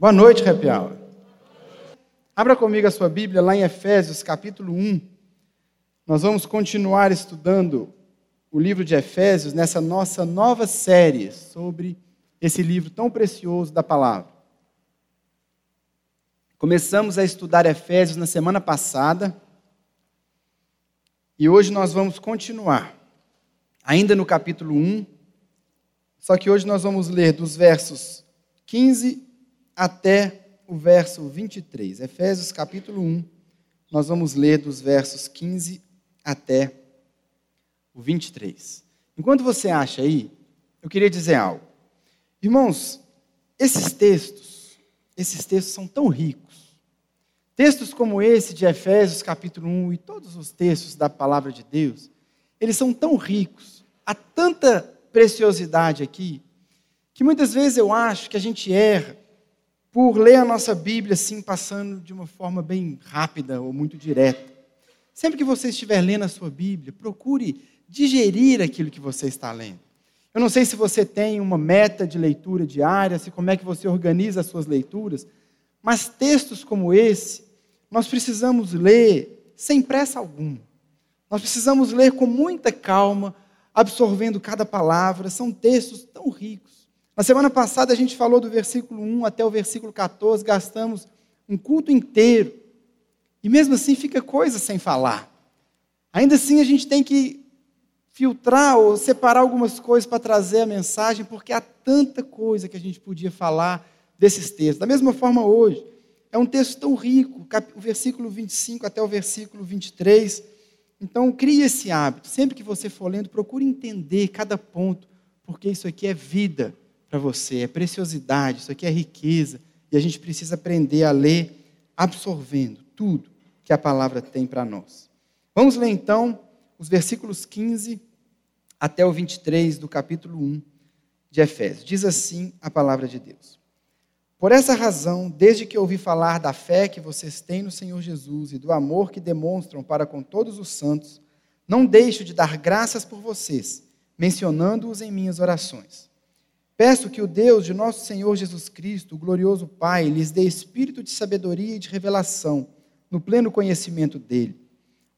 Boa noite, Happy Hour. Abra comigo a sua Bíblia lá em Efésios, capítulo 1. Nós vamos continuar estudando o livro de Efésios nessa nossa nova série sobre esse livro tão precioso da palavra. Começamos a estudar Efésios na semana passada e hoje nós vamos continuar, ainda no capítulo 1, só que hoje nós vamos ler dos versos 15 até o verso 23. Efésios capítulo 1, nós vamos ler dos versos 15 até o 23. Enquanto você acha aí, eu queria dizer algo. Irmãos, esses textos, esses textos são tão ricos. Textos como esse de Efésios capítulo 1 e todos os textos da palavra de Deus, eles são tão ricos, há tanta preciosidade aqui, que muitas vezes eu acho que a gente erra por ler a nossa Bíblia assim, passando de uma forma bem rápida ou muito direta. Sempre que você estiver lendo a sua Bíblia, procure digerir aquilo que você está lendo. Eu não sei se você tem uma meta de leitura diária, se como é que você organiza as suas leituras, mas textos como esse, nós precisamos ler sem pressa alguma. Nós precisamos ler com muita calma, absorvendo cada palavra. São textos tão ricos. Na semana passada a gente falou do versículo 1 até o versículo 14, gastamos um culto inteiro. E mesmo assim fica coisa sem falar. Ainda assim a gente tem que filtrar ou separar algumas coisas para trazer a mensagem, porque há tanta coisa que a gente podia falar desses textos. Da mesma forma hoje, é um texto tão rico, o versículo 25 até o versículo 23. Então, crie esse hábito. Sempre que você for lendo, procure entender cada ponto, porque isso aqui é vida para você, é preciosidade, isso aqui é riqueza, e a gente precisa aprender a ler absorvendo tudo que a palavra tem para nós. Vamos ler então os versículos 15 até o 23 do capítulo 1 de Efésios. Diz assim a palavra de Deus. Por essa razão, desde que ouvi falar da fé que vocês têm no Senhor Jesus e do amor que demonstram para com todos os santos, não deixo de dar graças por vocês, mencionando-os em minhas orações. Peço que o Deus de nosso Senhor Jesus Cristo, o glorioso Pai, lhes dê espírito de sabedoria e de revelação, no pleno conhecimento dele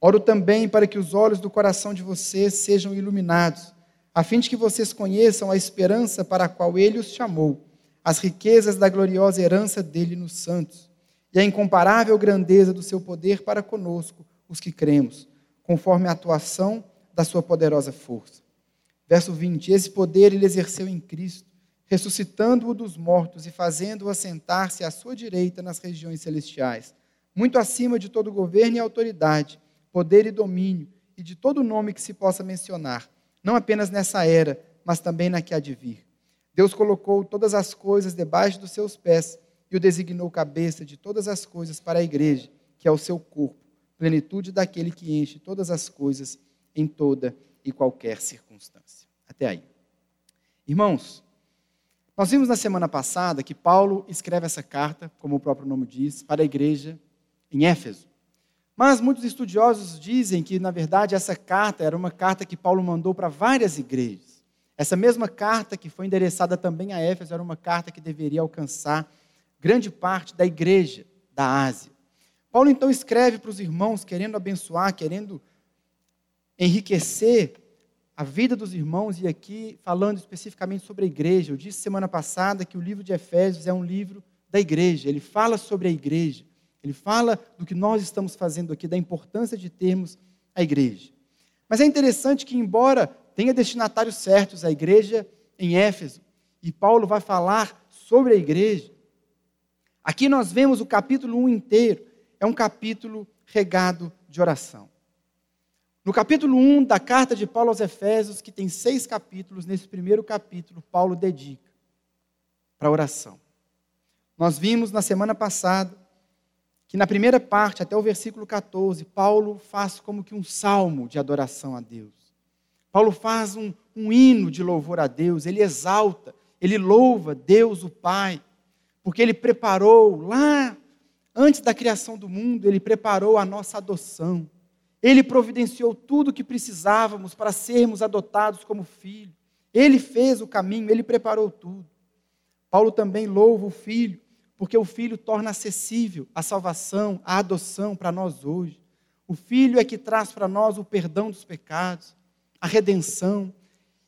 Oro também para que os olhos do coração de vocês sejam iluminados, a fim de que vocês conheçam a esperança para a qual ele os chamou, as riquezas da gloriosa herança dele nos santos, e a incomparável grandeza do seu poder para conosco, os que cremos, conforme a atuação da sua poderosa força. Verso 20: Esse poder ele exerceu em Cristo, ressuscitando-o dos mortos e fazendo-o assentar-se à sua direita nas regiões celestiais, muito acima de todo governo e autoridade poder e domínio e de todo nome que se possa mencionar, não apenas nessa era, mas também na que há de vir. Deus colocou todas as coisas debaixo dos seus pés e o designou cabeça de todas as coisas para a igreja, que é o seu corpo, plenitude daquele que enche todas as coisas em toda e qualquer circunstância. Até aí. Irmãos, nós vimos na semana passada que Paulo escreve essa carta, como o próprio nome diz, para a igreja em Éfeso. Mas muitos estudiosos dizem que, na verdade, essa carta era uma carta que Paulo mandou para várias igrejas. Essa mesma carta, que foi endereçada também a Éfeso, era uma carta que deveria alcançar grande parte da igreja da Ásia. Paulo então escreve para os irmãos, querendo abençoar, querendo enriquecer a vida dos irmãos, e aqui falando especificamente sobre a igreja. Eu disse semana passada que o livro de Efésios é um livro da igreja, ele fala sobre a igreja. Ele fala do que nós estamos fazendo aqui, da importância de termos a igreja. Mas é interessante que, embora tenha destinatários certos, a igreja em Éfeso, e Paulo vai falar sobre a igreja, aqui nós vemos o capítulo 1 inteiro, é um capítulo regado de oração. No capítulo 1 da carta de Paulo aos Efésios, que tem seis capítulos, nesse primeiro capítulo, Paulo dedica para a oração. Nós vimos na semana passada que na primeira parte, até o versículo 14, Paulo faz como que um salmo de adoração a Deus. Paulo faz um, um hino de louvor a Deus, ele exalta, ele louva Deus, o Pai, porque ele preparou lá, antes da criação do mundo, ele preparou a nossa adoção. Ele providenciou tudo o que precisávamos para sermos adotados como filho. Ele fez o caminho, ele preparou tudo. Paulo também louva o Filho, porque o Filho torna acessível a salvação, a adoção para nós hoje. O Filho é que traz para nós o perdão dos pecados, a redenção,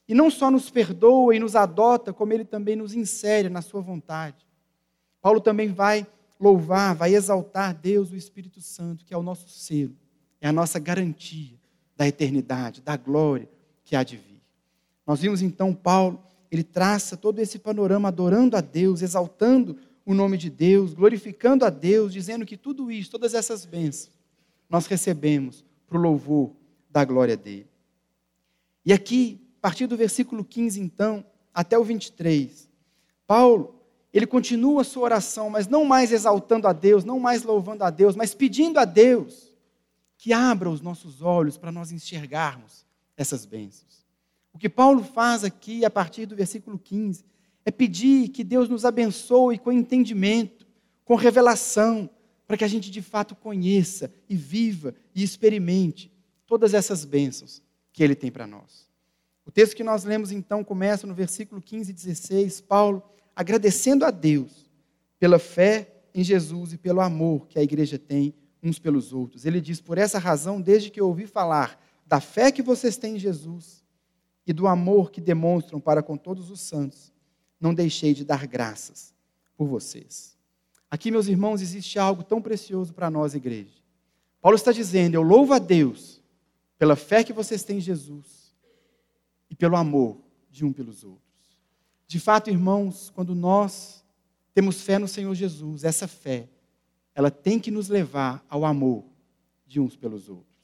e não só nos perdoa e nos adota, como ele também nos insere na sua vontade. Paulo também vai louvar, vai exaltar Deus, o Espírito Santo, que é o nosso selo, é a nossa garantia da eternidade, da glória que há de vir. Nós vimos então Paulo, ele traça todo esse panorama adorando a Deus, exaltando o nome de Deus, glorificando a Deus, dizendo que tudo isso, todas essas bênçãos, nós recebemos para o louvor da glória dele. E aqui, a partir do versículo 15, então, até o 23, Paulo, ele continua a sua oração, mas não mais exaltando a Deus, não mais louvando a Deus, mas pedindo a Deus que abra os nossos olhos para nós enxergarmos essas bênçãos. O que Paulo faz aqui, a partir do versículo 15, é pedir que Deus nos abençoe com entendimento, com revelação, para que a gente de fato conheça e viva e experimente todas essas bênçãos que Ele tem para nós. O texto que nós lemos então começa no versículo 15 e 16, Paulo agradecendo a Deus pela fé em Jesus e pelo amor que a igreja tem uns pelos outros. Ele diz: Por essa razão, desde que eu ouvi falar da fé que vocês têm em Jesus e do amor que demonstram para com todos os santos, não deixei de dar graças por vocês. Aqui, meus irmãos, existe algo tão precioso para nós, igreja. Paulo está dizendo: Eu louvo a Deus pela fé que vocês têm em Jesus e pelo amor de um pelos outros. De fato, irmãos, quando nós temos fé no Senhor Jesus, essa fé, ela tem que nos levar ao amor de uns pelos outros.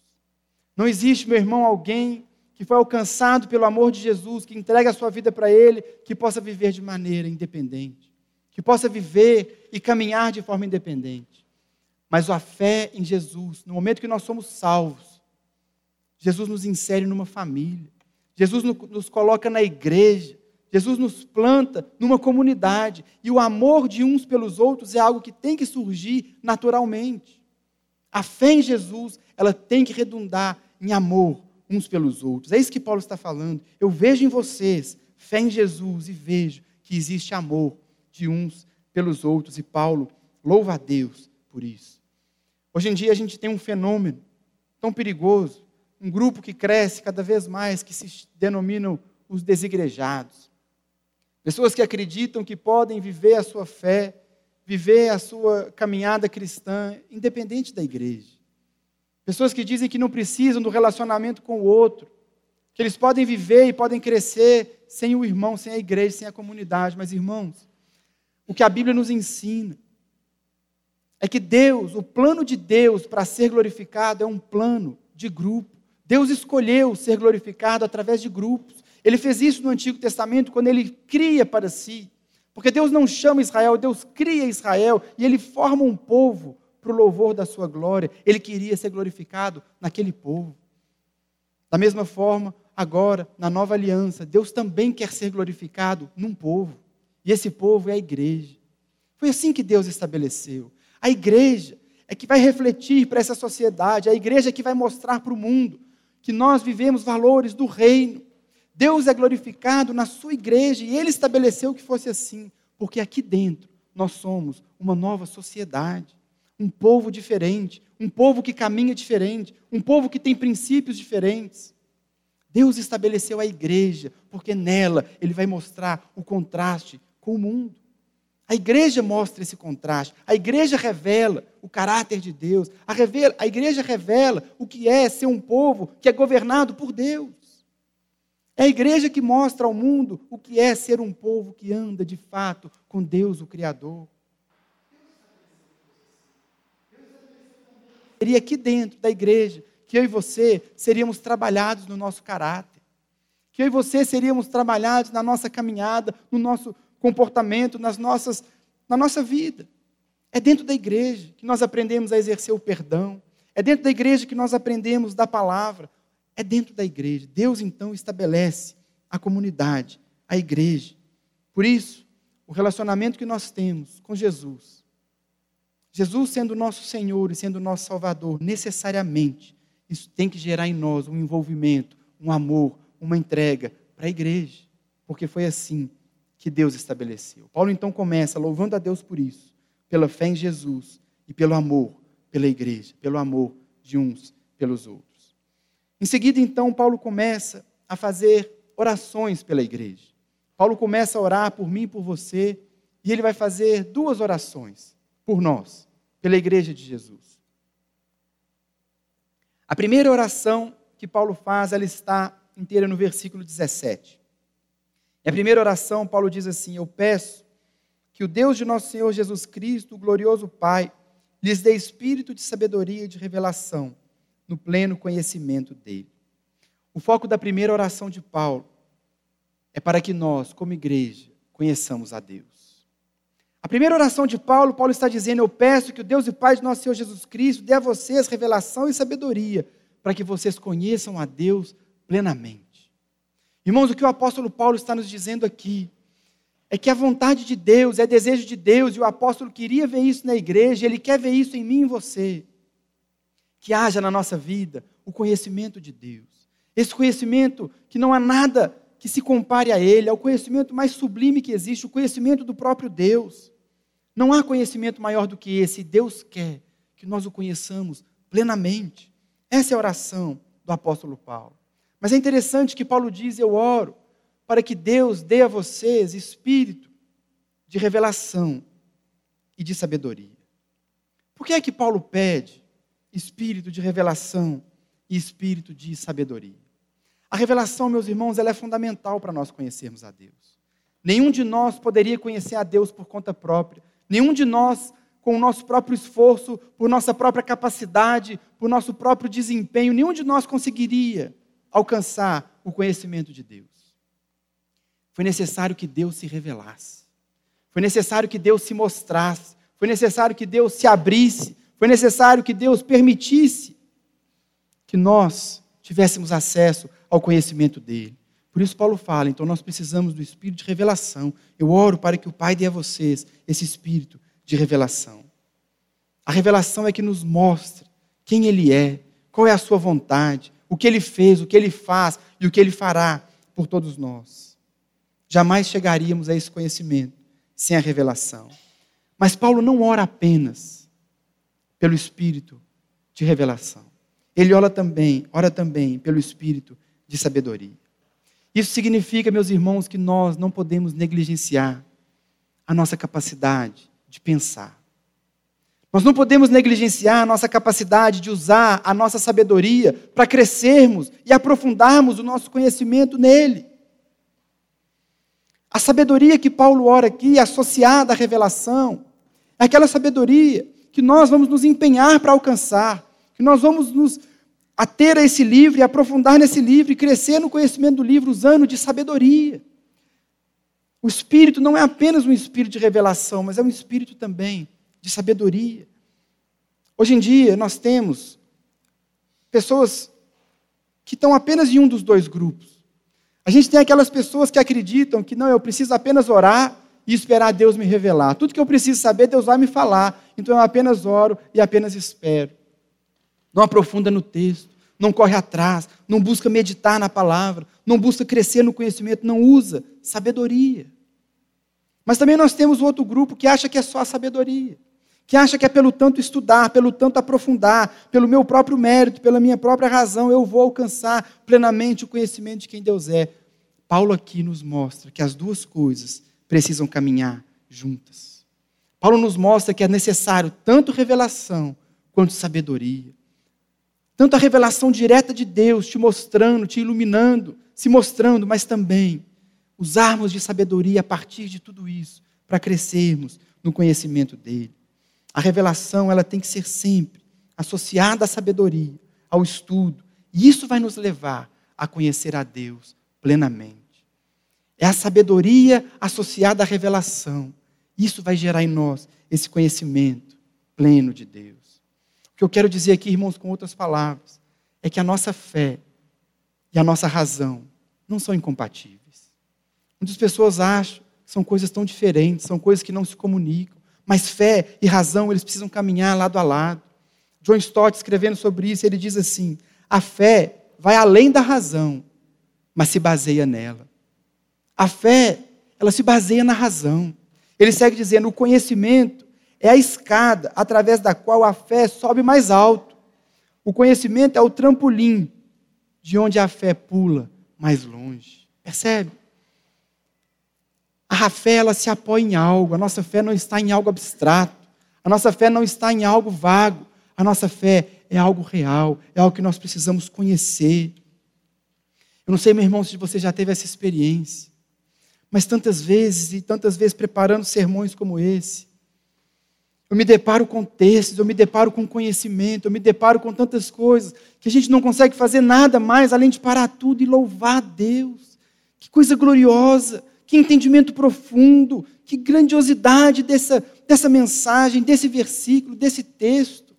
Não existe, meu irmão, alguém que foi alcançado pelo amor de Jesus, que entrega a sua vida para Ele, que possa viver de maneira independente, que possa viver e caminhar de forma independente. Mas a fé em Jesus, no momento que nós somos salvos, Jesus nos insere numa família, Jesus nos coloca na igreja, Jesus nos planta numa comunidade, e o amor de uns pelos outros é algo que tem que surgir naturalmente. A fé em Jesus, ela tem que redundar em amor uns pelos outros. É isso que Paulo está falando. Eu vejo em vocês fé em Jesus e vejo que existe amor de uns pelos outros. E Paulo louva a Deus por isso. Hoje em dia a gente tem um fenômeno tão perigoso, um grupo que cresce cada vez mais, que se denominam os desigrejados. Pessoas que acreditam que podem viver a sua fé, viver a sua caminhada cristã, independente da igreja. Pessoas que dizem que não precisam do relacionamento com o outro, que eles podem viver e podem crescer sem o irmão, sem a igreja, sem a comunidade. Mas, irmãos, o que a Bíblia nos ensina é que Deus, o plano de Deus para ser glorificado é um plano de grupo. Deus escolheu ser glorificado através de grupos. Ele fez isso no Antigo Testamento quando ele cria para si. Porque Deus não chama Israel, Deus cria Israel e ele forma um povo para o louvor da sua glória. Ele queria ser glorificado naquele povo. Da mesma forma, agora, na nova aliança, Deus também quer ser glorificado num povo. E esse povo é a igreja. Foi assim que Deus estabeleceu. A igreja é que vai refletir para essa sociedade, a igreja é que vai mostrar para o mundo que nós vivemos valores do reino. Deus é glorificado na sua igreja e ele estabeleceu que fosse assim, porque aqui dentro nós somos uma nova sociedade um povo diferente, um povo que caminha diferente, um povo que tem princípios diferentes. Deus estabeleceu a igreja, porque nela ele vai mostrar o contraste com o mundo. A igreja mostra esse contraste, a igreja revela o caráter de Deus, a, revela, a igreja revela o que é ser um povo que é governado por Deus. É a igreja que mostra ao mundo o que é ser um povo que anda de fato com Deus, o Criador. seria aqui dentro da igreja que eu e você seríamos trabalhados no nosso caráter, que eu e você seríamos trabalhados na nossa caminhada, no nosso comportamento, nas nossas, na nossa vida. É dentro da igreja que nós aprendemos a exercer o perdão, é dentro da igreja que nós aprendemos da palavra, é dentro da igreja. Deus então estabelece a comunidade, a igreja. Por isso, o relacionamento que nós temos com Jesus Jesus sendo nosso Senhor e sendo nosso Salvador, necessariamente, isso tem que gerar em nós um envolvimento, um amor, uma entrega para a igreja, porque foi assim que Deus estabeleceu. Paulo então começa louvando a Deus por isso, pela fé em Jesus e pelo amor pela igreja, pelo amor de uns pelos outros. Em seguida, então, Paulo começa a fazer orações pela igreja. Paulo começa a orar por mim e por você, e ele vai fazer duas orações por nós, pela igreja de Jesus. A primeira oração que Paulo faz, ela está inteira no versículo 17. E a primeira oração, Paulo diz assim: Eu peço que o Deus de nosso Senhor Jesus Cristo, o glorioso Pai, lhes dê espírito de sabedoria e de revelação no pleno conhecimento dele. O foco da primeira oração de Paulo é para que nós, como igreja, conheçamos a Deus. A primeira oração de Paulo, Paulo está dizendo: Eu peço que o Deus e Pai de nosso Senhor Jesus Cristo dê a vocês revelação e sabedoria, para que vocês conheçam a Deus plenamente. Irmãos, o que o apóstolo Paulo está nos dizendo aqui é que a vontade de Deus, é desejo de Deus, e o apóstolo queria ver isso na igreja, ele quer ver isso em mim e em você. Que haja na nossa vida o conhecimento de Deus. Esse conhecimento que não há nada que se compare a ele, é o conhecimento mais sublime que existe, o conhecimento do próprio Deus. Não há conhecimento maior do que esse, e Deus quer que nós o conheçamos plenamente. Essa é a oração do apóstolo Paulo. Mas é interessante que Paulo diz: Eu oro para que Deus dê a vocês espírito de revelação e de sabedoria. Por que é que Paulo pede espírito de revelação e espírito de sabedoria? A revelação, meus irmãos, ela é fundamental para nós conhecermos a Deus. Nenhum de nós poderia conhecer a Deus por conta própria. Nenhum de nós, com o nosso próprio esforço, por nossa própria capacidade, por nosso próprio desempenho, nenhum de nós conseguiria alcançar o conhecimento de Deus. Foi necessário que Deus se revelasse. Foi necessário que Deus se mostrasse. Foi necessário que Deus se abrisse. Foi necessário que Deus permitisse que nós tivéssemos acesso ao conhecimento dele. Por isso, Paulo fala: então nós precisamos do espírito de revelação. Eu oro para que o Pai dê a vocês esse espírito de revelação. A revelação é que nos mostra quem Ele é, qual é a Sua vontade, o que Ele fez, o que Ele faz e o que Ele fará por todos nós. Jamais chegaríamos a esse conhecimento sem a revelação. Mas Paulo não ora apenas pelo espírito de revelação. Ele ora também, ora também pelo espírito de sabedoria. Isso significa, meus irmãos, que nós não podemos negligenciar a nossa capacidade de pensar. Nós não podemos negligenciar a nossa capacidade de usar a nossa sabedoria para crescermos e aprofundarmos o nosso conhecimento nele. A sabedoria que Paulo ora aqui, associada à revelação, é aquela sabedoria que nós vamos nos empenhar para alcançar, que nós vamos nos a ter esse livro e aprofundar nesse livro e crescer no conhecimento do livro usando de sabedoria. O espírito não é apenas um espírito de revelação, mas é um espírito também de sabedoria. Hoje em dia nós temos pessoas que estão apenas em um dos dois grupos. A gente tem aquelas pessoas que acreditam que não, eu preciso apenas orar e esperar Deus me revelar. Tudo que eu preciso saber, Deus vai me falar. Então eu apenas oro e apenas espero. Não aprofunda no texto não corre atrás, não busca meditar na palavra, não busca crescer no conhecimento, não usa sabedoria. Mas também nós temos outro grupo que acha que é só sabedoria, que acha que é pelo tanto estudar, pelo tanto aprofundar, pelo meu próprio mérito, pela minha própria razão, eu vou alcançar plenamente o conhecimento de quem Deus é. Paulo aqui nos mostra que as duas coisas precisam caminhar juntas. Paulo nos mostra que é necessário tanto revelação quanto sabedoria. Tanto a revelação direta de Deus te mostrando, te iluminando, se mostrando, mas também usarmos de sabedoria a partir de tudo isso para crescermos no conhecimento dele. A revelação, ela tem que ser sempre associada à sabedoria, ao estudo, e isso vai nos levar a conhecer a Deus plenamente. É a sabedoria associada à revelação. Isso vai gerar em nós esse conhecimento pleno de Deus que eu quero dizer aqui, irmãos, com outras palavras, é que a nossa fé e a nossa razão não são incompatíveis. Muitas pessoas acham que são coisas tão diferentes, são coisas que não se comunicam, mas fé e razão, eles precisam caminhar lado a lado. John Stott, escrevendo sobre isso, ele diz assim: a fé vai além da razão, mas se baseia nela. A fé, ela se baseia na razão. Ele segue dizendo: o conhecimento é a escada através da qual a fé sobe mais alto. O conhecimento é o trampolim de onde a fé pula mais longe. Percebe? A fé ela se apoia em algo, a nossa fé não está em algo abstrato, a nossa fé não está em algo vago, a nossa fé é algo real, é algo que nós precisamos conhecer. Eu não sei, meu irmão, se você já teve essa experiência, mas tantas vezes e tantas vezes preparando sermões como esse, eu me deparo com textos, eu me deparo com conhecimento, eu me deparo com tantas coisas que a gente não consegue fazer nada mais além de parar tudo e louvar a Deus. Que coisa gloriosa, que entendimento profundo, que grandiosidade dessa, dessa mensagem, desse versículo, desse texto.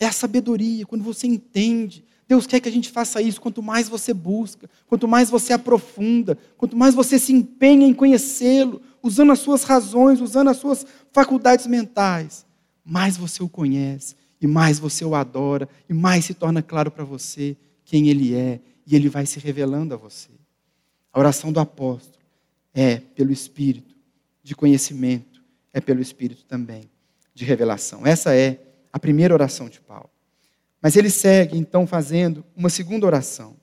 É a sabedoria, quando você entende. Deus quer que a gente faça isso. Quanto mais você busca, quanto mais você aprofunda, quanto mais você se empenha em conhecê-lo, usando as suas razões, usando as suas faculdades mentais, mais você o conhece, e mais você o adora, e mais se torna claro para você quem ele é, e ele vai se revelando a você. A oração do apóstolo é pelo Espírito de conhecimento, é pelo Espírito também de revelação. Essa é a primeira oração de Paulo. Mas ele segue então fazendo uma segunda oração.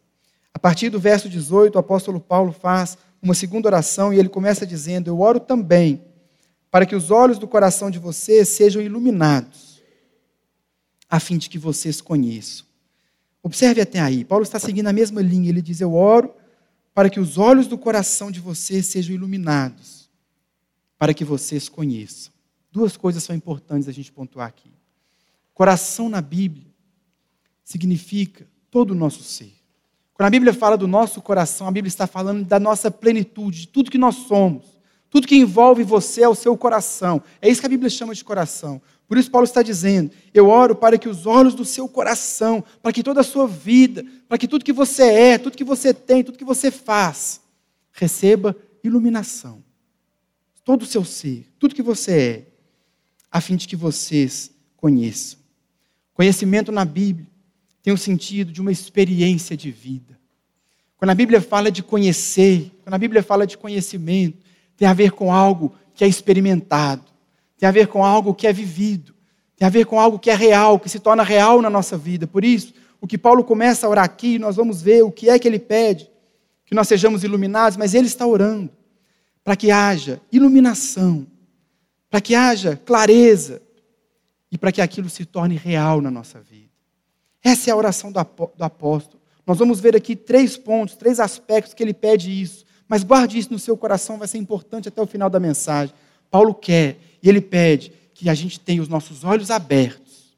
A partir do verso 18, o apóstolo Paulo faz uma segunda oração e ele começa dizendo: Eu oro também para que os olhos do coração de vocês sejam iluminados, a fim de que vocês conheçam. Observe até aí, Paulo está seguindo a mesma linha. Ele diz: Eu oro para que os olhos do coração de vocês sejam iluminados, para que vocês conheçam. Duas coisas são importantes a gente pontuar aqui. Coração na Bíblia significa todo o nosso ser. Quando a Bíblia fala do nosso coração, a Bíblia está falando da nossa plenitude, de tudo que nós somos. Tudo que envolve você é o seu coração. É isso que a Bíblia chama de coração. Por isso, Paulo está dizendo: Eu oro para que os olhos do seu coração, para que toda a sua vida, para que tudo que você é, tudo que você tem, tudo que você faz, receba iluminação. Todo o seu ser, tudo que você é, a fim de que vocês conheçam. Conhecimento na Bíblia tem o sentido de uma experiência de vida. Quando a Bíblia fala de conhecer, quando a Bíblia fala de conhecimento, tem a ver com algo que é experimentado, tem a ver com algo que é vivido, tem a ver com algo que é real, que se torna real na nossa vida. Por isso, o que Paulo começa a orar aqui, nós vamos ver o que é que ele pede, que nós sejamos iluminados, mas ele está orando para que haja iluminação, para que haja clareza e para que aquilo se torne real na nossa vida. Essa é a oração do apóstolo. Nós vamos ver aqui três pontos, três aspectos que ele pede isso. Mas guarde isso no seu coração, vai ser importante até o final da mensagem. Paulo quer e ele pede que a gente tenha os nossos olhos abertos.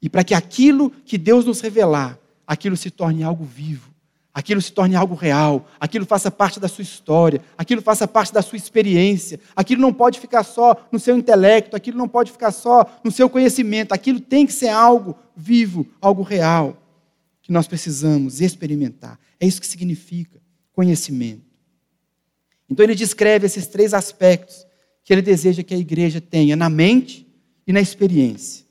E para que aquilo que Deus nos revelar, aquilo se torne algo vivo, aquilo se torne algo real, aquilo faça parte da sua história, aquilo faça parte da sua experiência, aquilo não pode ficar só no seu intelecto, aquilo não pode ficar só no seu conhecimento, aquilo tem que ser algo vivo, algo real, que nós precisamos experimentar. É isso que significa conhecimento. Então ele descreve esses três aspectos que ele deseja que a igreja tenha na mente e na experiência.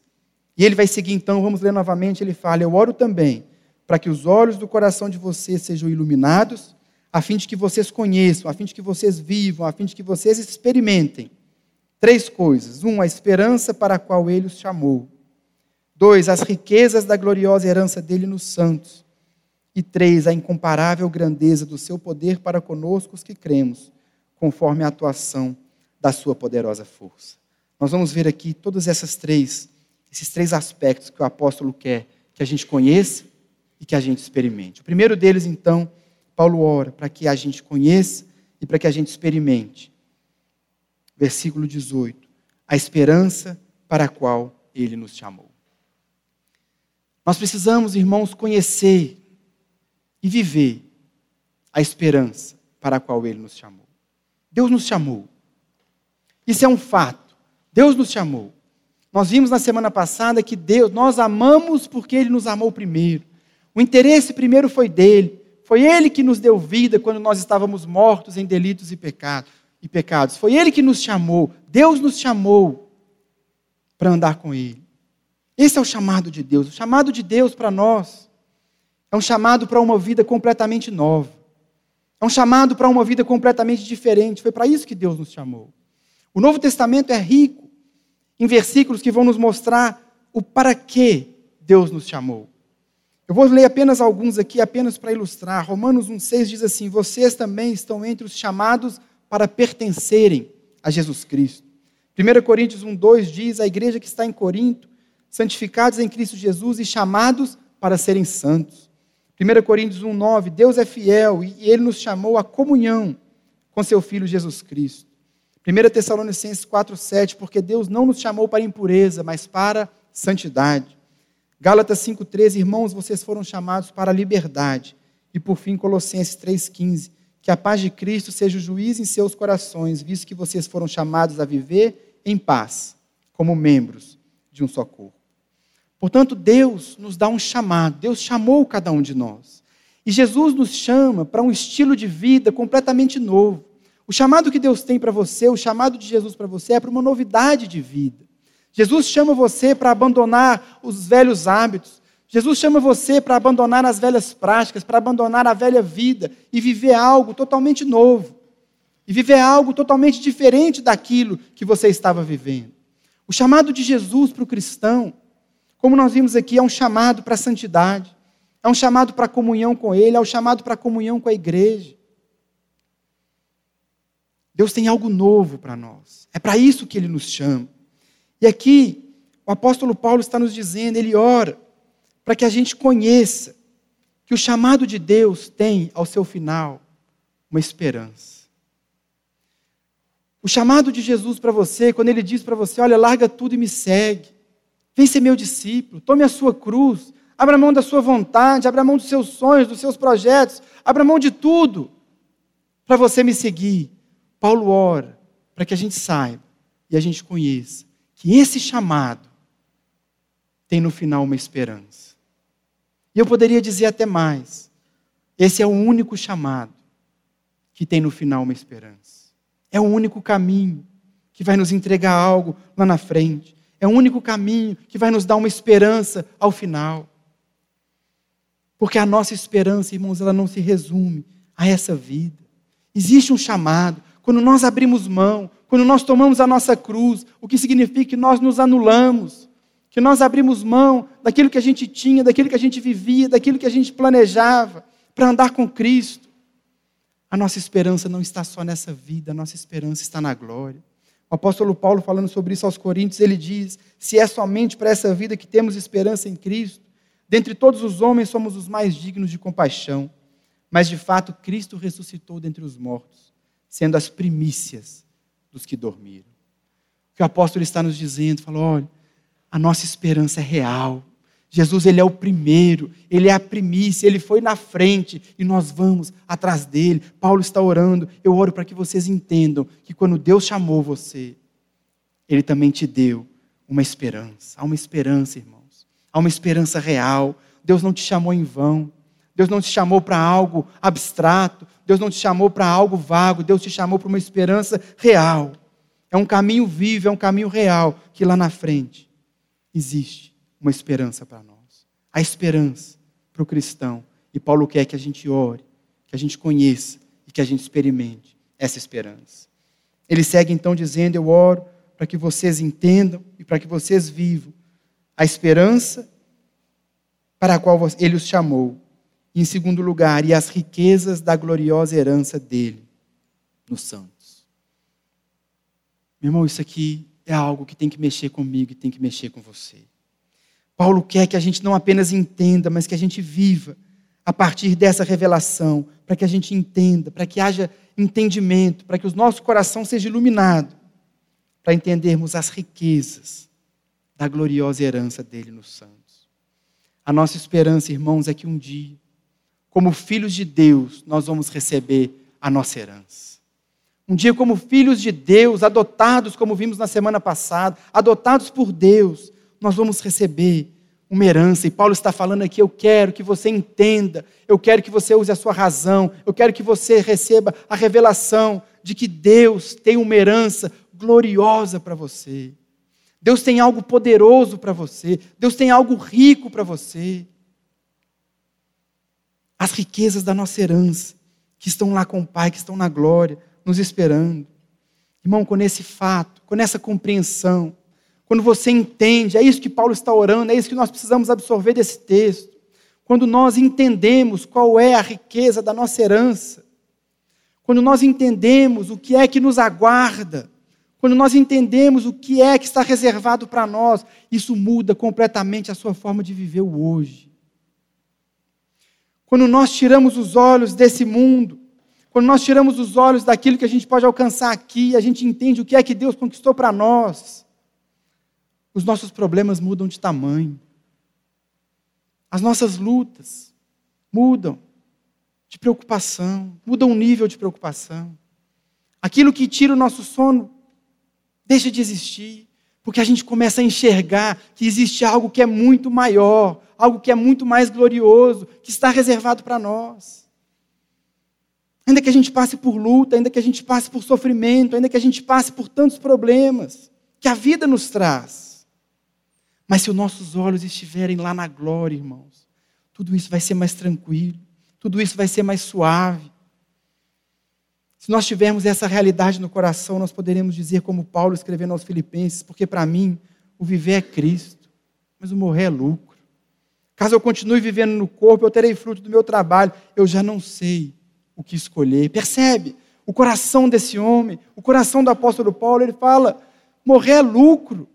E ele vai seguir então, vamos ler novamente, ele fala: Eu oro também para que os olhos do coração de vocês sejam iluminados, a fim de que vocês conheçam, a fim de que vocês vivam, a fim de que vocês experimentem três coisas: um, a esperança para a qual ele os chamou. Dois, as riquezas da gloriosa herança dele nos santos. E três, a incomparável grandeza do seu poder para conosco os que cremos, conforme a atuação da sua poderosa força. Nós vamos ver aqui todas essas três, esses três aspectos que o apóstolo quer que a gente conheça e que a gente experimente. O primeiro deles, então, Paulo ora para que a gente conheça e para que a gente experimente. Versículo 18: a esperança para a qual ele nos chamou. Nós precisamos, irmãos, conhecer e viver a esperança para a qual Ele nos chamou. Deus nos chamou. Isso é um fato. Deus nos chamou. Nós vimos na semana passada que Deus, nós amamos porque Ele nos amou primeiro. O interesse primeiro foi dele. Foi Ele que nos deu vida quando nós estávamos mortos em delitos e pecados. E pecados. Foi Ele que nos chamou. Deus nos chamou para andar com Ele. Esse é o chamado de Deus. O chamado de Deus para nós é um chamado para uma vida completamente nova. É um chamado para uma vida completamente diferente. Foi para isso que Deus nos chamou. O Novo Testamento é rico em versículos que vão nos mostrar o para que Deus nos chamou. Eu vou ler apenas alguns aqui, apenas para ilustrar. Romanos 1,6 diz assim: Vocês também estão entre os chamados para pertencerem a Jesus Cristo. 1 Coríntios 1,2 diz: A igreja que está em Corinto, santificados em Cristo Jesus e chamados para serem santos. 1 Coríntios 1,9: Deus é fiel e ele nos chamou à comunhão com seu Filho Jesus Cristo. 1 Tessalonicenses 4,7: Porque Deus não nos chamou para impureza, mas para santidade. Gálatas 5,13: Irmãos, vocês foram chamados para a liberdade. E por fim, Colossenses 3,15: Que a paz de Cristo seja o juiz em seus corações, visto que vocês foram chamados a viver em paz, como membros de um só corpo. Portanto, Deus nos dá um chamado, Deus chamou cada um de nós. E Jesus nos chama para um estilo de vida completamente novo. O chamado que Deus tem para você, o chamado de Jesus para você é para uma novidade de vida. Jesus chama você para abandonar os velhos hábitos. Jesus chama você para abandonar as velhas práticas, para abandonar a velha vida e viver algo totalmente novo. E viver algo totalmente diferente daquilo que você estava vivendo. O chamado de Jesus para o cristão, como nós vimos aqui, é um chamado para a santidade, é um chamado para a comunhão com Ele, é um chamado para a comunhão com a igreja. Deus tem algo novo para nós. É para isso que Ele nos chama. E aqui, o apóstolo Paulo está nos dizendo, ele ora para que a gente conheça que o chamado de Deus tem ao seu final uma esperança. O chamado de Jesus para você, quando ele diz para você: Olha, larga tudo e me segue, vem ser meu discípulo, tome a sua cruz, abra mão da sua vontade, abra mão dos seus sonhos, dos seus projetos, abra mão de tudo para você me seguir. Paulo ora para que a gente saiba e a gente conheça que esse chamado tem no final uma esperança. E eu poderia dizer até mais: esse é o único chamado que tem no final uma esperança. É o único caminho que vai nos entregar algo lá na frente. É o único caminho que vai nos dar uma esperança ao final. Porque a nossa esperança, irmãos, ela não se resume a essa vida. Existe um chamado. Quando nós abrimos mão, quando nós tomamos a nossa cruz, o que significa que nós nos anulamos, que nós abrimos mão daquilo que a gente tinha, daquilo que a gente vivia, daquilo que a gente planejava, para andar com Cristo. A nossa esperança não está só nessa vida, a nossa esperança está na glória. O apóstolo Paulo, falando sobre isso aos Coríntios, ele diz: Se é somente para essa vida que temos esperança em Cristo, dentre todos os homens somos os mais dignos de compaixão. Mas de fato, Cristo ressuscitou dentre os mortos, sendo as primícias dos que dormiram. O que o apóstolo está nos dizendo, falou, olha, a nossa esperança é real. Jesus, ele é o primeiro, ele é a primícia, ele foi na frente e nós vamos atrás dele. Paulo está orando, eu oro para que vocês entendam que quando Deus chamou você, ele também te deu uma esperança. Há uma esperança, irmãos. Há uma esperança real. Deus não te chamou em vão. Deus não te chamou para algo abstrato. Deus não te chamou para algo vago, Deus te chamou para uma esperança real. É um caminho vivo, é um caminho real, que lá na frente existe uma esperança para nós. A esperança para o cristão. E Paulo quer que a gente ore, que a gente conheça e que a gente experimente essa esperança. Ele segue então dizendo: Eu oro para que vocês entendam e para que vocês vivam a esperança para a qual ele os chamou em segundo lugar, e as riquezas da gloriosa herança dele nos santos. Meu irmão, isso aqui é algo que tem que mexer comigo e tem que mexer com você. Paulo quer que a gente não apenas entenda, mas que a gente viva a partir dessa revelação, para que a gente entenda, para que haja entendimento, para que o nosso coração seja iluminado, para entendermos as riquezas da gloriosa herança dele nos santos. A nossa esperança, irmãos, é que um dia como filhos de Deus, nós vamos receber a nossa herança. Um dia, como filhos de Deus, adotados, como vimos na semana passada, adotados por Deus, nós vamos receber uma herança. E Paulo está falando aqui: eu quero que você entenda, eu quero que você use a sua razão, eu quero que você receba a revelação de que Deus tem uma herança gloriosa para você. Deus tem algo poderoso para você, Deus tem algo rico para você as riquezas da nossa herança, que estão lá com o Pai, que estão na glória, nos esperando. Irmão, com esse fato, com essa compreensão, quando você entende, é isso que Paulo está orando, é isso que nós precisamos absorver desse texto. Quando nós entendemos qual é a riqueza da nossa herança, quando nós entendemos o que é que nos aguarda, quando nós entendemos o que é que está reservado para nós, isso muda completamente a sua forma de viver o hoje. Quando nós tiramos os olhos desse mundo, quando nós tiramos os olhos daquilo que a gente pode alcançar aqui, a gente entende o que é que Deus conquistou para nós, os nossos problemas mudam de tamanho. As nossas lutas mudam de preocupação, mudam o nível de preocupação. Aquilo que tira o nosso sono deixa de existir, porque a gente começa a enxergar que existe algo que é muito maior, algo que é muito mais glorioso, que está reservado para nós. Ainda que a gente passe por luta, ainda que a gente passe por sofrimento, ainda que a gente passe por tantos problemas que a vida nos traz. Mas se os nossos olhos estiverem lá na glória, irmãos, tudo isso vai ser mais tranquilo, tudo isso vai ser mais suave. Se nós tivermos essa realidade no coração, nós poderemos dizer, como Paulo escrevendo aos Filipenses, porque para mim o viver é Cristo, mas o morrer é lucro. Caso eu continue vivendo no corpo, eu terei fruto do meu trabalho. Eu já não sei o que escolher. Percebe? O coração desse homem, o coração do apóstolo Paulo, ele fala: morrer é lucro.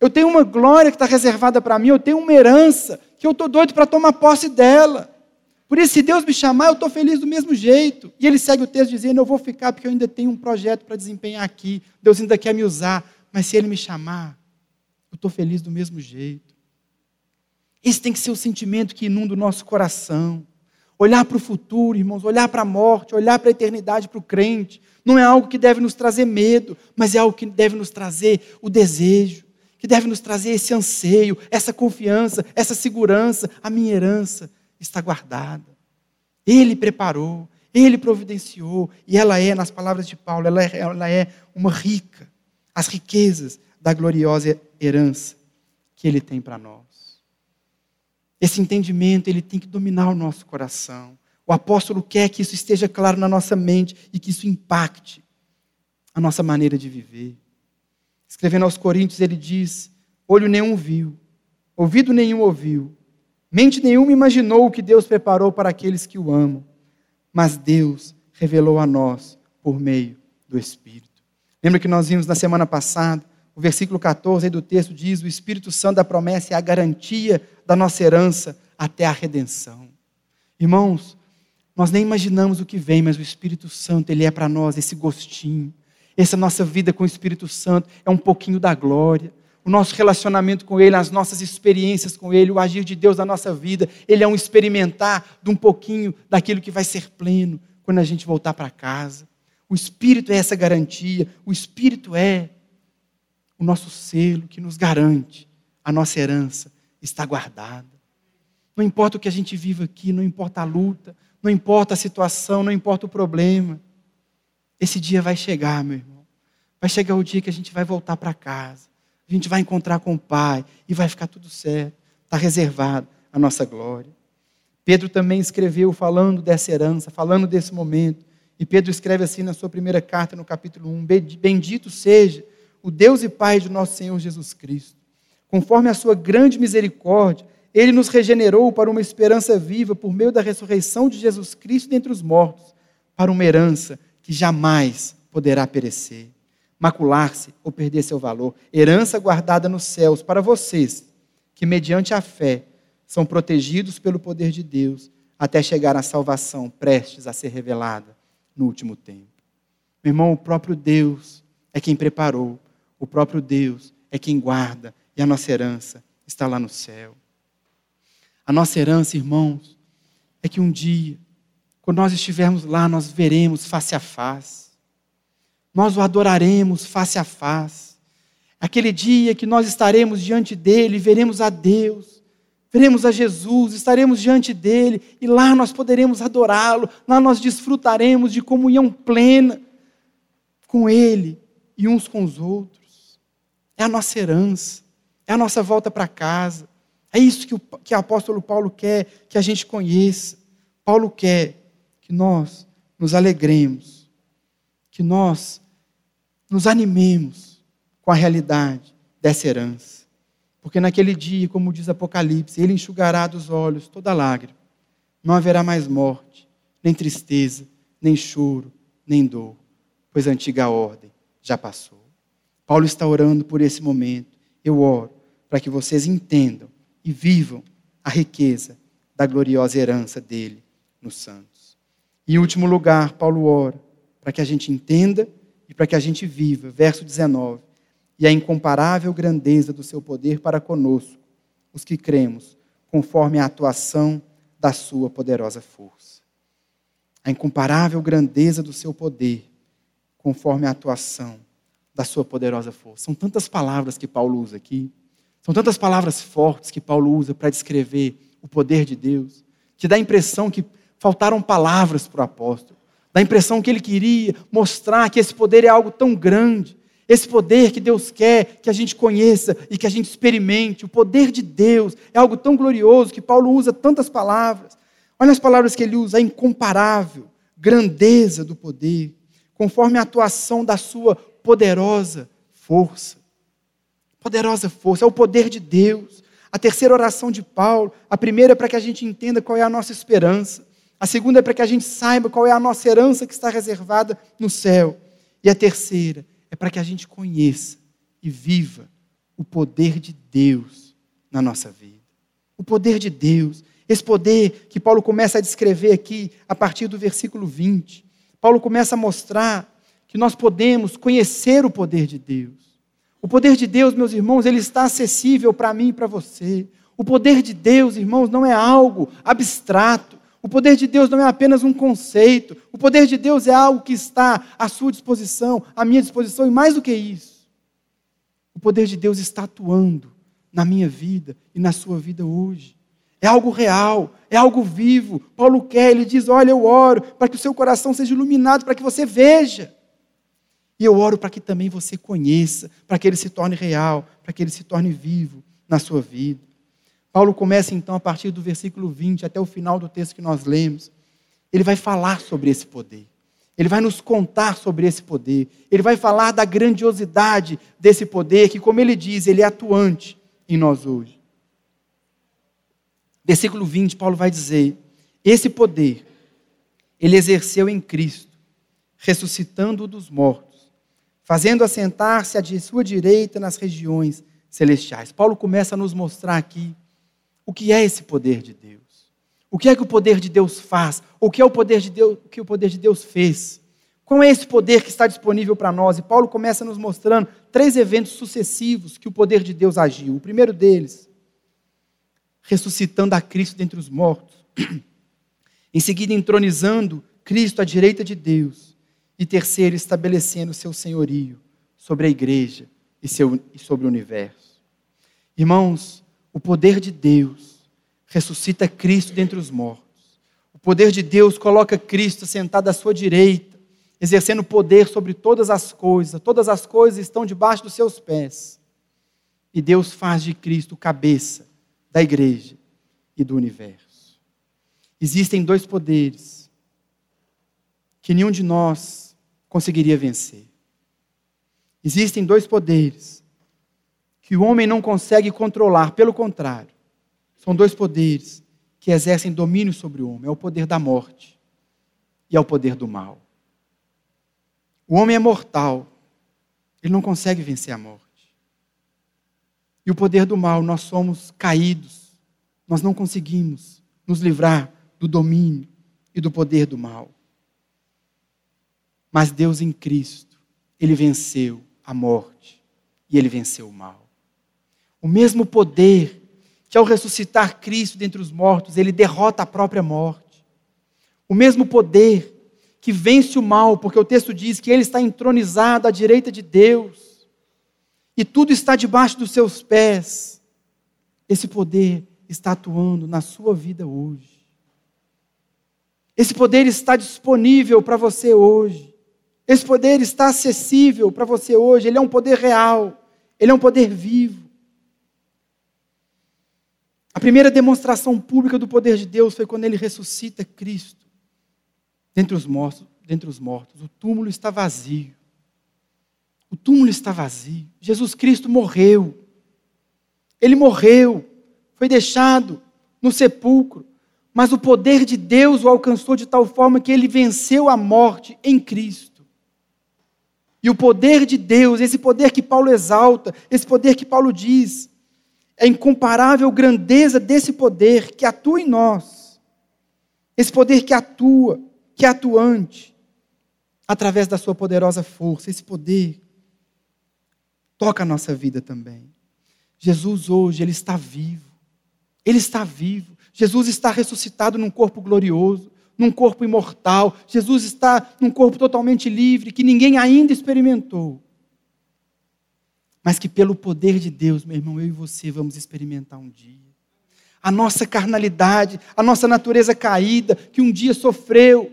Eu tenho uma glória que está reservada para mim, eu tenho uma herança que eu estou doido para tomar posse dela. Por isso, se Deus me chamar, eu estou feliz do mesmo jeito. E ele segue o texto dizendo: Eu vou ficar porque eu ainda tenho um projeto para desempenhar aqui. Deus ainda quer me usar. Mas se ele me chamar, eu estou feliz do mesmo jeito. Esse tem que ser o sentimento que inunda o nosso coração. Olhar para o futuro, irmãos, olhar para a morte, olhar para a eternidade para o crente, não é algo que deve nos trazer medo, mas é algo que deve nos trazer o desejo, que deve nos trazer esse anseio, essa confiança, essa segurança. A minha herança está guardada. Ele preparou, ele providenciou, e ela é, nas palavras de Paulo, ela é, ela é uma rica, as riquezas da gloriosa herança que ele tem para nós. Esse entendimento, ele tem que dominar o nosso coração. O apóstolo quer que isso esteja claro na nossa mente e que isso impacte a nossa maneira de viver. Escrevendo aos Coríntios, ele diz: olho nenhum viu, ouvido nenhum ouviu, Mente nenhuma imaginou o que Deus preparou para aqueles que o amam, mas Deus revelou a nós por meio do Espírito. Lembra que nós vimos na semana passada, o versículo 14 do texto diz: O Espírito Santo da promessa é a garantia da nossa herança até a redenção. Irmãos, nós nem imaginamos o que vem, mas o Espírito Santo, ele é para nós esse gostinho. Essa nossa vida com o Espírito Santo é um pouquinho da glória o nosso relacionamento com Ele, as nossas experiências com Ele, o agir de Deus na nossa vida. Ele é um experimentar de um pouquinho daquilo que vai ser pleno quando a gente voltar para casa. O Espírito é essa garantia, o Espírito é o nosso selo que nos garante a nossa herança está guardada. Não importa o que a gente vive aqui, não importa a luta, não importa a situação, não importa o problema. Esse dia vai chegar, meu irmão. Vai chegar o dia que a gente vai voltar para casa a gente vai encontrar com o Pai e vai ficar tudo certo. Está reservado a nossa glória. Pedro também escreveu falando dessa herança, falando desse momento. E Pedro escreve assim na sua primeira carta, no capítulo 1: Bendito seja o Deus e Pai de nosso Senhor Jesus Cristo. Conforme a sua grande misericórdia, ele nos regenerou para uma esperança viva por meio da ressurreição de Jesus Cristo dentre os mortos, para uma herança que jamais poderá perecer macular-se ou perder seu valor. Herança guardada nos céus para vocês, que mediante a fé são protegidos pelo poder de Deus até chegar à salvação prestes a ser revelada no último tempo. Meu irmão, o próprio Deus é quem preparou, o próprio Deus é quem guarda e a nossa herança está lá no céu. A nossa herança, irmãos, é que um dia, quando nós estivermos lá, nós veremos face a face nós o adoraremos face a face. Aquele dia que nós estaremos diante dele, veremos a Deus, veremos a Jesus, estaremos diante dele e lá nós poderemos adorá-lo, lá nós desfrutaremos de comunhão plena com ele e uns com os outros. É a nossa herança, é a nossa volta para casa. É isso que o, que o apóstolo Paulo quer que a gente conheça. Paulo quer que nós nos alegremos, que nós nos animemos com a realidade dessa herança. Porque naquele dia, como diz Apocalipse, ele enxugará dos olhos toda lágrima. Não haverá mais morte, nem tristeza, nem choro, nem dor, pois a antiga ordem já passou. Paulo está orando por esse momento. Eu oro para que vocês entendam e vivam a riqueza da gloriosa herança dele nos santos. E em último lugar, Paulo ora para que a gente entenda e para que a gente viva, verso 19, e a incomparável grandeza do seu poder para conosco, os que cremos, conforme a atuação da sua poderosa força. A incomparável grandeza do seu poder, conforme a atuação da sua poderosa força. São tantas palavras que Paulo usa aqui, são tantas palavras fortes que Paulo usa para descrever o poder de Deus, que dá a impressão que faltaram palavras para o apóstolo. Dá a impressão que ele queria mostrar que esse poder é algo tão grande, esse poder que Deus quer que a gente conheça e que a gente experimente. O poder de Deus é algo tão glorioso que Paulo usa tantas palavras. Olha as palavras que ele usa: a incomparável grandeza do poder, conforme a atuação da sua poderosa força. Poderosa força, é o poder de Deus. A terceira oração de Paulo, a primeira é para que a gente entenda qual é a nossa esperança. A segunda é para que a gente saiba qual é a nossa herança que está reservada no céu. E a terceira é para que a gente conheça e viva o poder de Deus na nossa vida. O poder de Deus. Esse poder que Paulo começa a descrever aqui a partir do versículo 20. Paulo começa a mostrar que nós podemos conhecer o poder de Deus. O poder de Deus, meus irmãos, ele está acessível para mim e para você. O poder de Deus, irmãos, não é algo abstrato. O poder de Deus não é apenas um conceito. O poder de Deus é algo que está à sua disposição, à minha disposição, e mais do que isso, o poder de Deus está atuando na minha vida e na sua vida hoje. É algo real, é algo vivo. Paulo quer, ele diz: Olha, eu oro para que o seu coração seja iluminado, para que você veja. E eu oro para que também você conheça, para que ele se torne real, para que ele se torne vivo na sua vida. Paulo começa então a partir do versículo 20 até o final do texto que nós lemos. Ele vai falar sobre esse poder. Ele vai nos contar sobre esse poder. Ele vai falar da grandiosidade desse poder, que, como ele diz, ele é atuante em nós hoje. Versículo 20, Paulo vai dizer: Esse poder ele exerceu em Cristo, ressuscitando-o dos mortos, fazendo assentar-se à sua direita nas regiões celestiais. Paulo começa a nos mostrar aqui o que é esse poder de Deus? O que é que o poder de Deus faz? O que é o poder de Deus, o que o poder de Deus fez? Qual é esse poder que está disponível para nós? E Paulo começa nos mostrando três eventos sucessivos que o poder de Deus agiu. O primeiro deles, ressuscitando a Cristo dentre os mortos. Em seguida, entronizando Cristo à direita de Deus. E terceiro, estabelecendo o seu senhorio sobre a igreja e, seu, e sobre o universo. Irmãos, o poder de Deus ressuscita Cristo dentre os mortos. O poder de Deus coloca Cristo sentado à sua direita, exercendo poder sobre todas as coisas. Todas as coisas estão debaixo dos seus pés. E Deus faz de Cristo cabeça da igreja e do universo. Existem dois poderes que nenhum de nós conseguiria vencer. Existem dois poderes que o homem não consegue controlar, pelo contrário, são dois poderes que exercem domínio sobre o homem: é o poder da morte e é o poder do mal. O homem é mortal, ele não consegue vencer a morte. E o poder do mal, nós somos caídos, nós não conseguimos nos livrar do domínio e do poder do mal. Mas Deus em Cristo, ele venceu a morte e ele venceu o mal. O mesmo poder que ao ressuscitar Cristo dentre os mortos, ele derrota a própria morte. O mesmo poder que vence o mal, porque o texto diz que ele está entronizado à direita de Deus, e tudo está debaixo dos seus pés. Esse poder está atuando na sua vida hoje. Esse poder está disponível para você hoje. Esse poder está acessível para você hoje. Ele é um poder real. Ele é um poder vivo. A primeira demonstração pública do poder de Deus foi quando ele ressuscita Cristo dentre os mortos. Dentre os mortos. O túmulo está vazio. O túmulo está vazio. Jesus Cristo morreu. Ele morreu, foi deixado no sepulcro, mas o poder de Deus o alcançou de tal forma que ele venceu a morte em Cristo. E o poder de Deus, esse poder que Paulo exalta, esse poder que Paulo diz, é incomparável grandeza desse poder que atua em nós. Esse poder que atua, que é atuante, através da sua poderosa força. Esse poder toca a nossa vida também. Jesus hoje, ele está vivo. Ele está vivo. Jesus está ressuscitado num corpo glorioso, num corpo imortal. Jesus está num corpo totalmente livre, que ninguém ainda experimentou. Mas que pelo poder de Deus, meu irmão, eu e você vamos experimentar um dia. A nossa carnalidade, a nossa natureza caída, que um dia sofreu,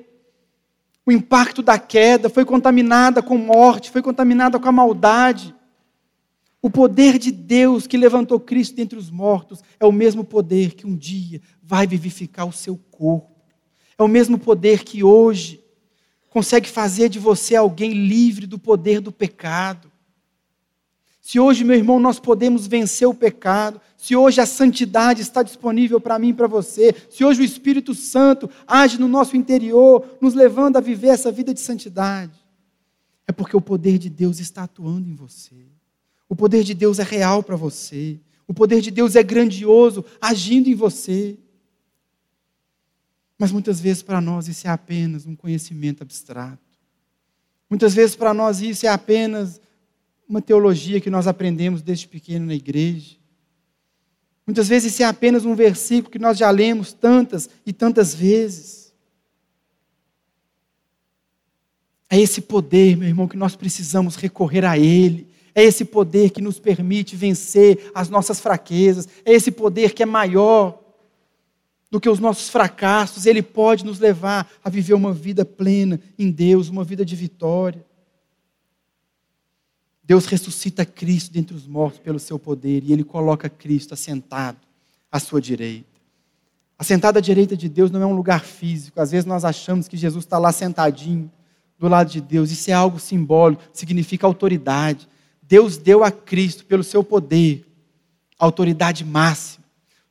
o impacto da queda, foi contaminada com morte, foi contaminada com a maldade. O poder de Deus que levantou Cristo dentre os mortos é o mesmo poder que um dia vai vivificar o seu corpo. É o mesmo poder que hoje consegue fazer de você alguém livre do poder do pecado. Se hoje, meu irmão, nós podemos vencer o pecado, se hoje a santidade está disponível para mim e para você, se hoje o Espírito Santo age no nosso interior, nos levando a viver essa vida de santidade, é porque o poder de Deus está atuando em você. O poder de Deus é real para você. O poder de Deus é grandioso, agindo em você. Mas muitas vezes para nós isso é apenas um conhecimento abstrato. Muitas vezes para nós isso é apenas uma teologia que nós aprendemos desde pequeno na igreja. Muitas vezes isso é apenas um versículo que nós já lemos tantas e tantas vezes. É esse poder, meu irmão, que nós precisamos recorrer a Ele é esse poder que nos permite vencer as nossas fraquezas. É esse poder que é maior do que os nossos fracassos. Ele pode nos levar a viver uma vida plena em Deus, uma vida de vitória. Deus ressuscita Cristo dentre os mortos pelo seu poder e ele coloca Cristo assentado à sua direita. Assentado à direita de Deus não é um lugar físico. Às vezes nós achamos que Jesus está lá sentadinho do lado de Deus. Isso é algo simbólico, significa autoridade. Deus deu a Cristo, pelo seu poder, autoridade máxima.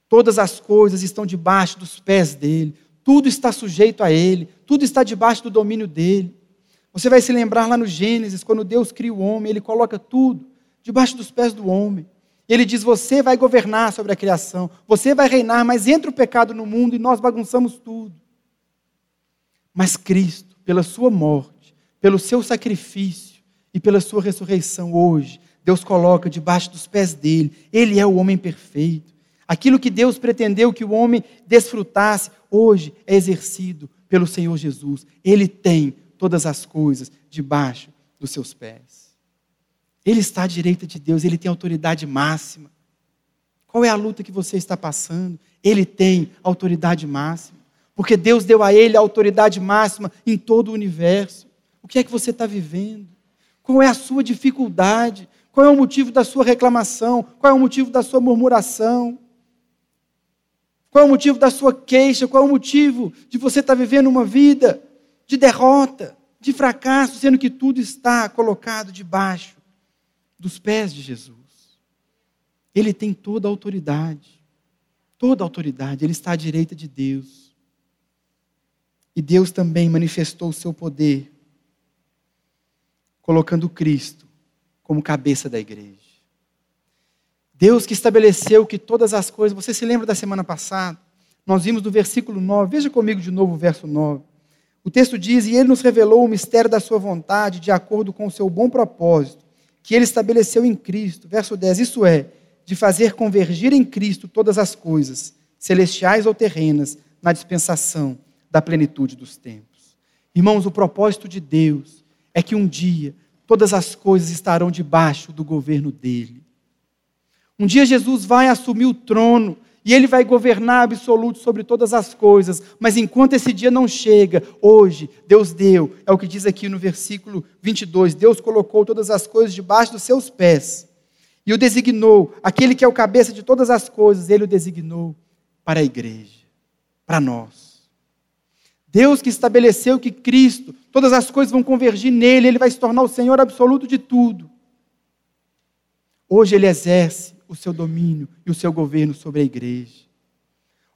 Todas as coisas estão debaixo dos pés dele, tudo está sujeito a ele, tudo está debaixo do domínio dele. Você vai se lembrar lá no Gênesis, quando Deus cria o homem, ele coloca tudo debaixo dos pés do homem. Ele diz: Você vai governar sobre a criação, você vai reinar, mas entra o pecado no mundo e nós bagunçamos tudo. Mas Cristo, pela sua morte, pelo seu sacrifício, e pela sua ressurreição hoje, Deus coloca debaixo dos pés dele. Ele é o homem perfeito. Aquilo que Deus pretendeu que o homem desfrutasse, hoje é exercido pelo Senhor Jesus. Ele tem todas as coisas debaixo dos seus pés. Ele está à direita de Deus, ele tem autoridade máxima. Qual é a luta que você está passando? Ele tem autoridade máxima. Porque Deus deu a ele a autoridade máxima em todo o universo. O que é que você está vivendo? Qual é a sua dificuldade? Qual é o motivo da sua reclamação? Qual é o motivo da sua murmuração? Qual é o motivo da sua queixa? Qual é o motivo de você estar vivendo uma vida de derrota, de fracasso, sendo que tudo está colocado debaixo dos pés de Jesus? Ele tem toda a autoridade, toda a autoridade, ele está à direita de Deus. E Deus também manifestou o seu poder colocando Cristo como cabeça da igreja. Deus que estabeleceu que todas as coisas, você se lembra da semana passada? Nós vimos no versículo 9, veja comigo de novo o verso 9. O texto diz: E ele nos revelou o mistério da sua vontade, de acordo com o seu bom propósito, que ele estabeleceu em Cristo. Verso 10: Isso é, de fazer convergir em Cristo todas as coisas, celestiais ou terrenas, na dispensação da plenitude dos tempos. Irmãos, o propósito de Deus é que um dia todas as coisas estarão debaixo do governo dele. Um dia Jesus vai assumir o trono e ele vai governar absoluto sobre todas as coisas, mas enquanto esse dia não chega, hoje, Deus deu, é o que diz aqui no versículo 22, Deus colocou todas as coisas debaixo dos seus pés e o designou, aquele que é o cabeça de todas as coisas, ele o designou para a igreja, para nós. Deus que estabeleceu que Cristo, todas as coisas vão convergir nele, ele vai se tornar o Senhor absoluto de tudo. Hoje ele exerce o seu domínio e o seu governo sobre a igreja.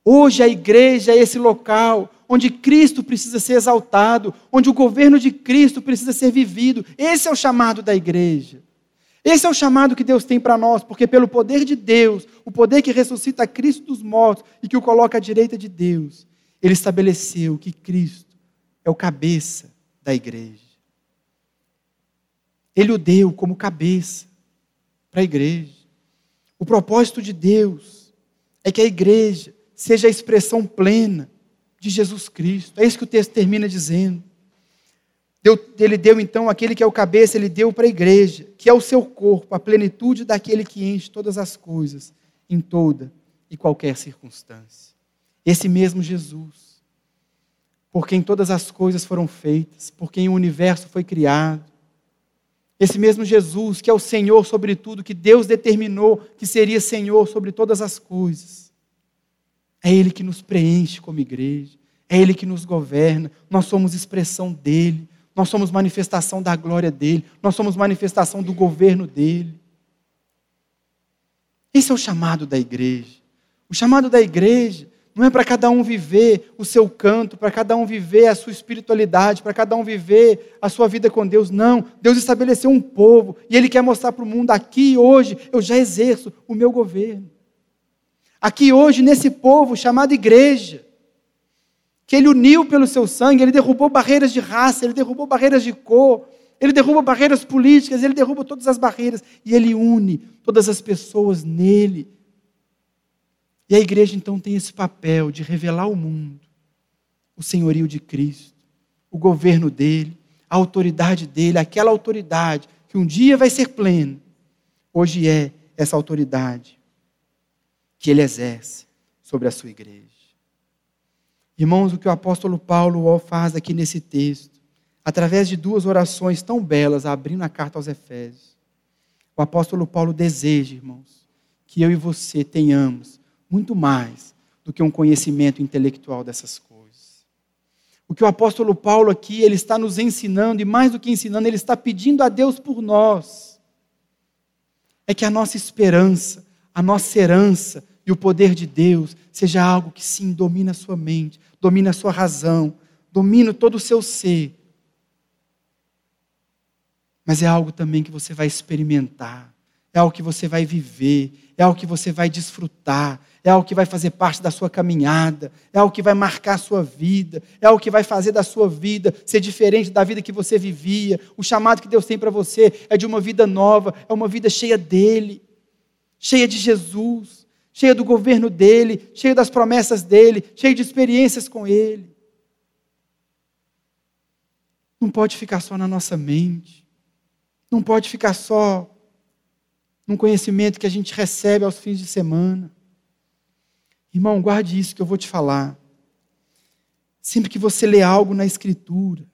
Hoje a igreja é esse local onde Cristo precisa ser exaltado, onde o governo de Cristo precisa ser vivido. Esse é o chamado da igreja. Esse é o chamado que Deus tem para nós, porque pelo poder de Deus, o poder que ressuscita Cristo dos mortos e que o coloca à direita de Deus, ele estabeleceu que Cristo é o cabeça da igreja. Ele o deu como cabeça para a igreja. O propósito de Deus é que a igreja seja a expressão plena de Jesus Cristo. É isso que o texto termina dizendo. ele deu então aquele que é o cabeça, ele deu para a igreja, que é o seu corpo, a plenitude daquele que enche todas as coisas, em toda e qualquer circunstância. Esse mesmo Jesus, por quem todas as coisas foram feitas, por quem o universo foi criado, esse mesmo Jesus, que é o Senhor sobre tudo, que Deus determinou que seria Senhor sobre todas as coisas, é Ele que nos preenche como igreja, é Ele que nos governa, nós somos expressão dEle, nós somos manifestação da glória dEle, nós somos manifestação do governo dEle. Esse é o chamado da igreja. O chamado da igreja não é para cada um viver o seu canto, para cada um viver a sua espiritualidade, para cada um viver a sua vida com Deus. Não. Deus estabeleceu um povo e Ele quer mostrar para o mundo aqui hoje eu já exerço o meu governo aqui hoje nesse povo chamado igreja, que ele uniu pelo seu sangue, ele derrubou barreiras de raça, ele derrubou barreiras de cor, ele derruba barreiras políticas, ele derruba todas as barreiras e ele une todas as pessoas nele. E a igreja então tem esse papel de revelar ao mundo o senhorio de Cristo, o governo dele, a autoridade dele, aquela autoridade que um dia vai ser plena, hoje é essa autoridade que ele exerce sobre a sua igreja. Irmãos, o que o apóstolo Paulo faz aqui nesse texto, através de duas orações tão belas, abrindo a carta aos Efésios, o apóstolo Paulo deseja, irmãos, que eu e você tenhamos muito mais do que um conhecimento intelectual dessas coisas. O que o apóstolo Paulo aqui, ele está nos ensinando, e mais do que ensinando, ele está pedindo a Deus por nós. É que a nossa esperança, a nossa herança e o poder de Deus seja algo que sim domina a sua mente, domina a sua razão, domina todo o seu ser. Mas é algo também que você vai experimentar, é algo que você vai viver, é algo que você vai desfrutar, é algo que vai fazer parte da sua caminhada, é algo que vai marcar a sua vida, é algo que vai fazer da sua vida ser diferente da vida que você vivia. O chamado que Deus tem para você é de uma vida nova, é uma vida cheia dele cheia de Jesus, cheia do governo dele, cheia das promessas dele, cheia de experiências com ele. Não pode ficar só na nossa mente, não pode ficar só num conhecimento que a gente recebe aos fins de semana. Irmão, guarde isso que eu vou te falar. Sempre que você lê algo na Escritura,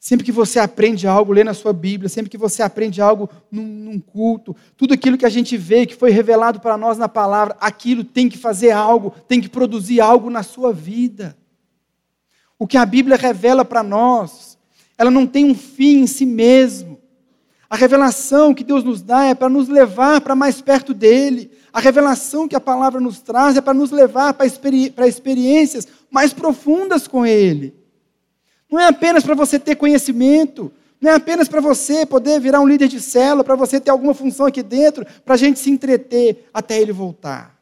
Sempre que você aprende algo, lê na sua Bíblia, sempre que você aprende algo num, num, culto, tudo aquilo que a gente vê, que foi revelado para nós na palavra, aquilo tem que fazer algo, tem que produzir algo na sua vida. O que a Bíblia revela para nós, ela não tem um fim em si mesmo. A revelação que Deus nos dá é para nos levar para mais perto dele. A revelação que a palavra nos traz é para nos levar para, experi experiências mais profundas com ele. Não é apenas para você ter conhecimento, não é apenas para você poder virar um líder de célula, para você ter alguma função aqui dentro, para a gente se entreter até ele voltar.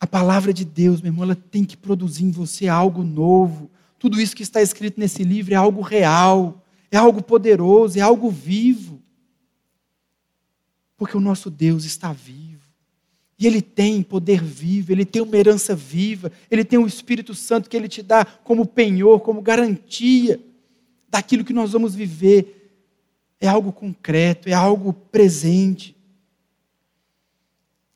A palavra de Deus, meu irmão, ela tem que produzir em você algo novo. Tudo isso que está escrito nesse livro é algo real, é algo poderoso, é algo vivo. Porque o nosso Deus está vivo. E ele tem poder vivo, ele tem uma herança viva, ele tem o Espírito Santo que ele te dá como penhor, como garantia daquilo que nós vamos viver. É algo concreto, é algo presente.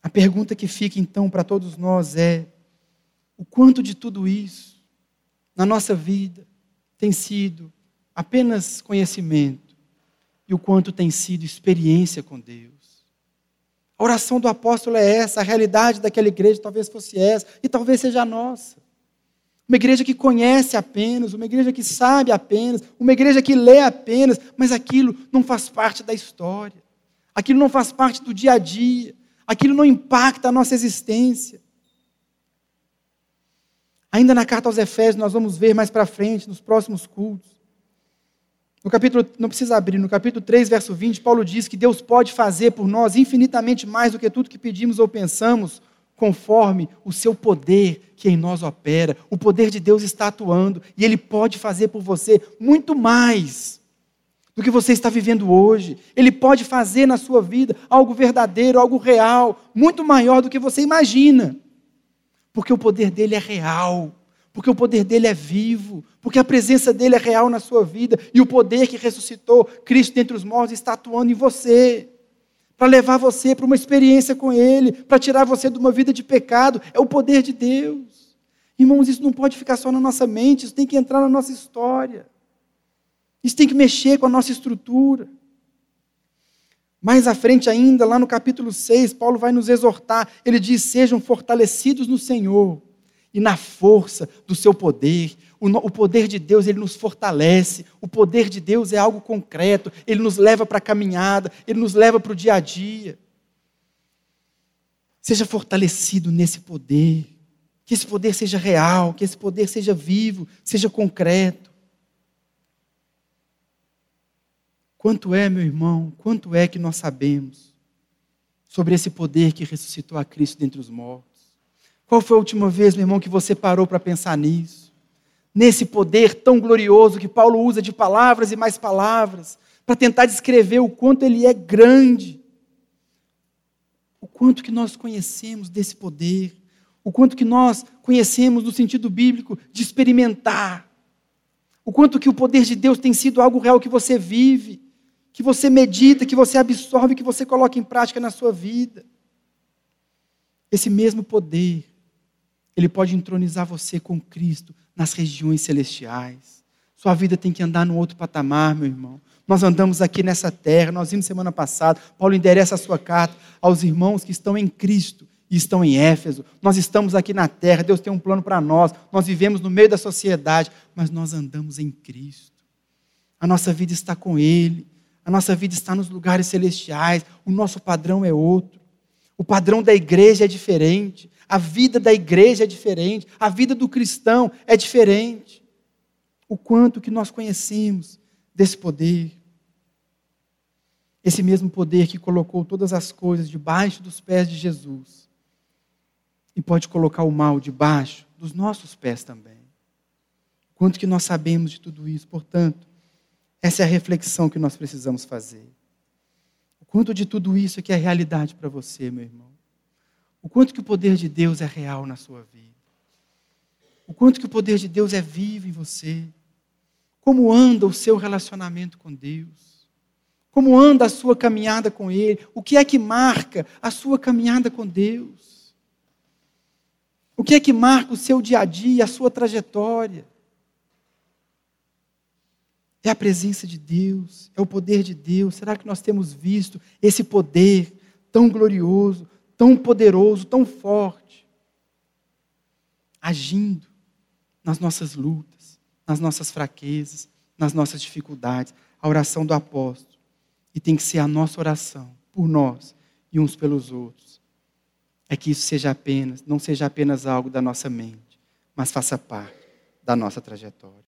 A pergunta que fica então para todos nós é: o quanto de tudo isso na nossa vida tem sido apenas conhecimento e o quanto tem sido experiência com Deus? A oração do apóstolo é essa, a realidade daquela igreja talvez fosse essa, e talvez seja a nossa. Uma igreja que conhece apenas, uma igreja que sabe apenas, uma igreja que lê apenas, mas aquilo não faz parte da história. Aquilo não faz parte do dia a dia. Aquilo não impacta a nossa existência. Ainda na carta aos Efésios, nós vamos ver mais para frente, nos próximos cultos. No capítulo, não precisa abrir, no capítulo 3, verso 20, Paulo diz que Deus pode fazer por nós infinitamente mais do que tudo que pedimos ou pensamos, conforme o seu poder que em nós opera. O poder de Deus está atuando e ele pode fazer por você muito mais do que você está vivendo hoje. Ele pode fazer na sua vida algo verdadeiro, algo real, muito maior do que você imagina. Porque o poder dele é real, porque o poder dele é vivo, porque a presença dele é real na sua vida e o poder que ressuscitou Cristo dentre os mortos está atuando em você para levar você para uma experiência com Ele, para tirar você de uma vida de pecado. É o poder de Deus. Irmãos, isso não pode ficar só na nossa mente, isso tem que entrar na nossa história. Isso tem que mexer com a nossa estrutura. Mais à frente ainda, lá no capítulo 6, Paulo vai nos exortar. Ele diz: Sejam fortalecidos no Senhor e na força do seu poder. O, o poder de Deus, ele nos fortalece. O poder de Deus é algo concreto. Ele nos leva para a caminhada, ele nos leva para o dia a dia. Seja fortalecido nesse poder. Que esse poder seja real, que esse poder seja vivo, seja concreto. Quanto é, meu irmão, quanto é que nós sabemos sobre esse poder que ressuscitou a Cristo dentre os mortos? Qual foi a última vez, meu irmão, que você parou para pensar nisso? Nesse poder tão glorioso que Paulo usa de palavras e mais palavras para tentar descrever o quanto ele é grande. O quanto que nós conhecemos desse poder, o quanto que nós conhecemos no sentido bíblico de experimentar. O quanto que o poder de Deus tem sido algo real que você vive, que você medita, que você absorve, que você coloca em prática na sua vida. Esse mesmo poder ele pode entronizar você com Cristo nas regiões celestiais. Sua vida tem que andar no outro patamar, meu irmão. Nós andamos aqui nessa terra, nós vimos semana passada, Paulo endereça a sua carta aos irmãos que estão em Cristo e estão em Éfeso. Nós estamos aqui na terra, Deus tem um plano para nós, nós vivemos no meio da sociedade, mas nós andamos em Cristo. A nossa vida está com Ele, a nossa vida está nos lugares celestiais, o nosso padrão é outro. O padrão da igreja é diferente. A vida da igreja é diferente, a vida do cristão é diferente. O quanto que nós conhecemos desse poder. Esse mesmo poder que colocou todas as coisas debaixo dos pés de Jesus. E pode colocar o mal debaixo dos nossos pés também. Quanto que nós sabemos de tudo isso? Portanto, essa é a reflexão que nós precisamos fazer. O quanto de tudo isso é que é realidade para você, meu irmão. O quanto que o poder de Deus é real na sua vida. O quanto que o poder de Deus é vivo em você. Como anda o seu relacionamento com Deus. Como anda a sua caminhada com Ele. O que é que marca a sua caminhada com Deus. O que é que marca o seu dia a dia, a sua trajetória. É a presença de Deus, é o poder de Deus. Será que nós temos visto esse poder tão glorioso, tão poderoso, tão forte, agindo nas nossas lutas, nas nossas fraquezas, nas nossas dificuldades. A oração do apóstolo. E tem que ser a nossa oração por nós e uns pelos outros. É que isso seja apenas, não seja apenas algo da nossa mente, mas faça parte da nossa trajetória.